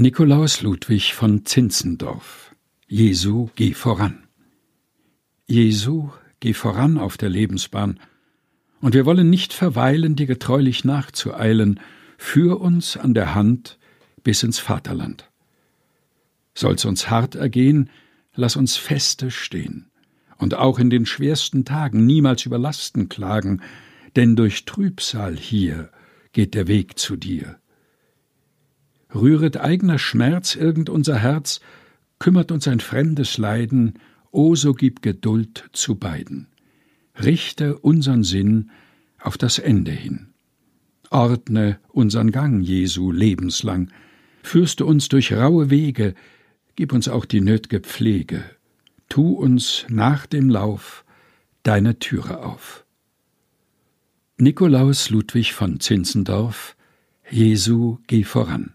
Nikolaus Ludwig von Zinzendorf Jesu, geh voran. Jesu, geh voran auf der Lebensbahn, und wir wollen nicht verweilen, dir getreulich nachzueilen, führ uns an der Hand bis ins Vaterland. Soll's uns hart ergehen, lass uns feste stehen, und auch in den schwersten Tagen niemals über Lasten klagen, denn durch Trübsal hier geht der Weg zu dir. Rühret eigener Schmerz irgend unser Herz, kümmert uns ein fremdes Leiden, o so gib Geduld zu beiden. Richte unsern Sinn auf das Ende hin. Ordne unsern Gang, Jesu, lebenslang, führst du uns durch raue Wege, gib uns auch die nötge Pflege, tu uns nach dem Lauf deine Türe auf. Nikolaus Ludwig von Zinzendorf Jesu, geh voran.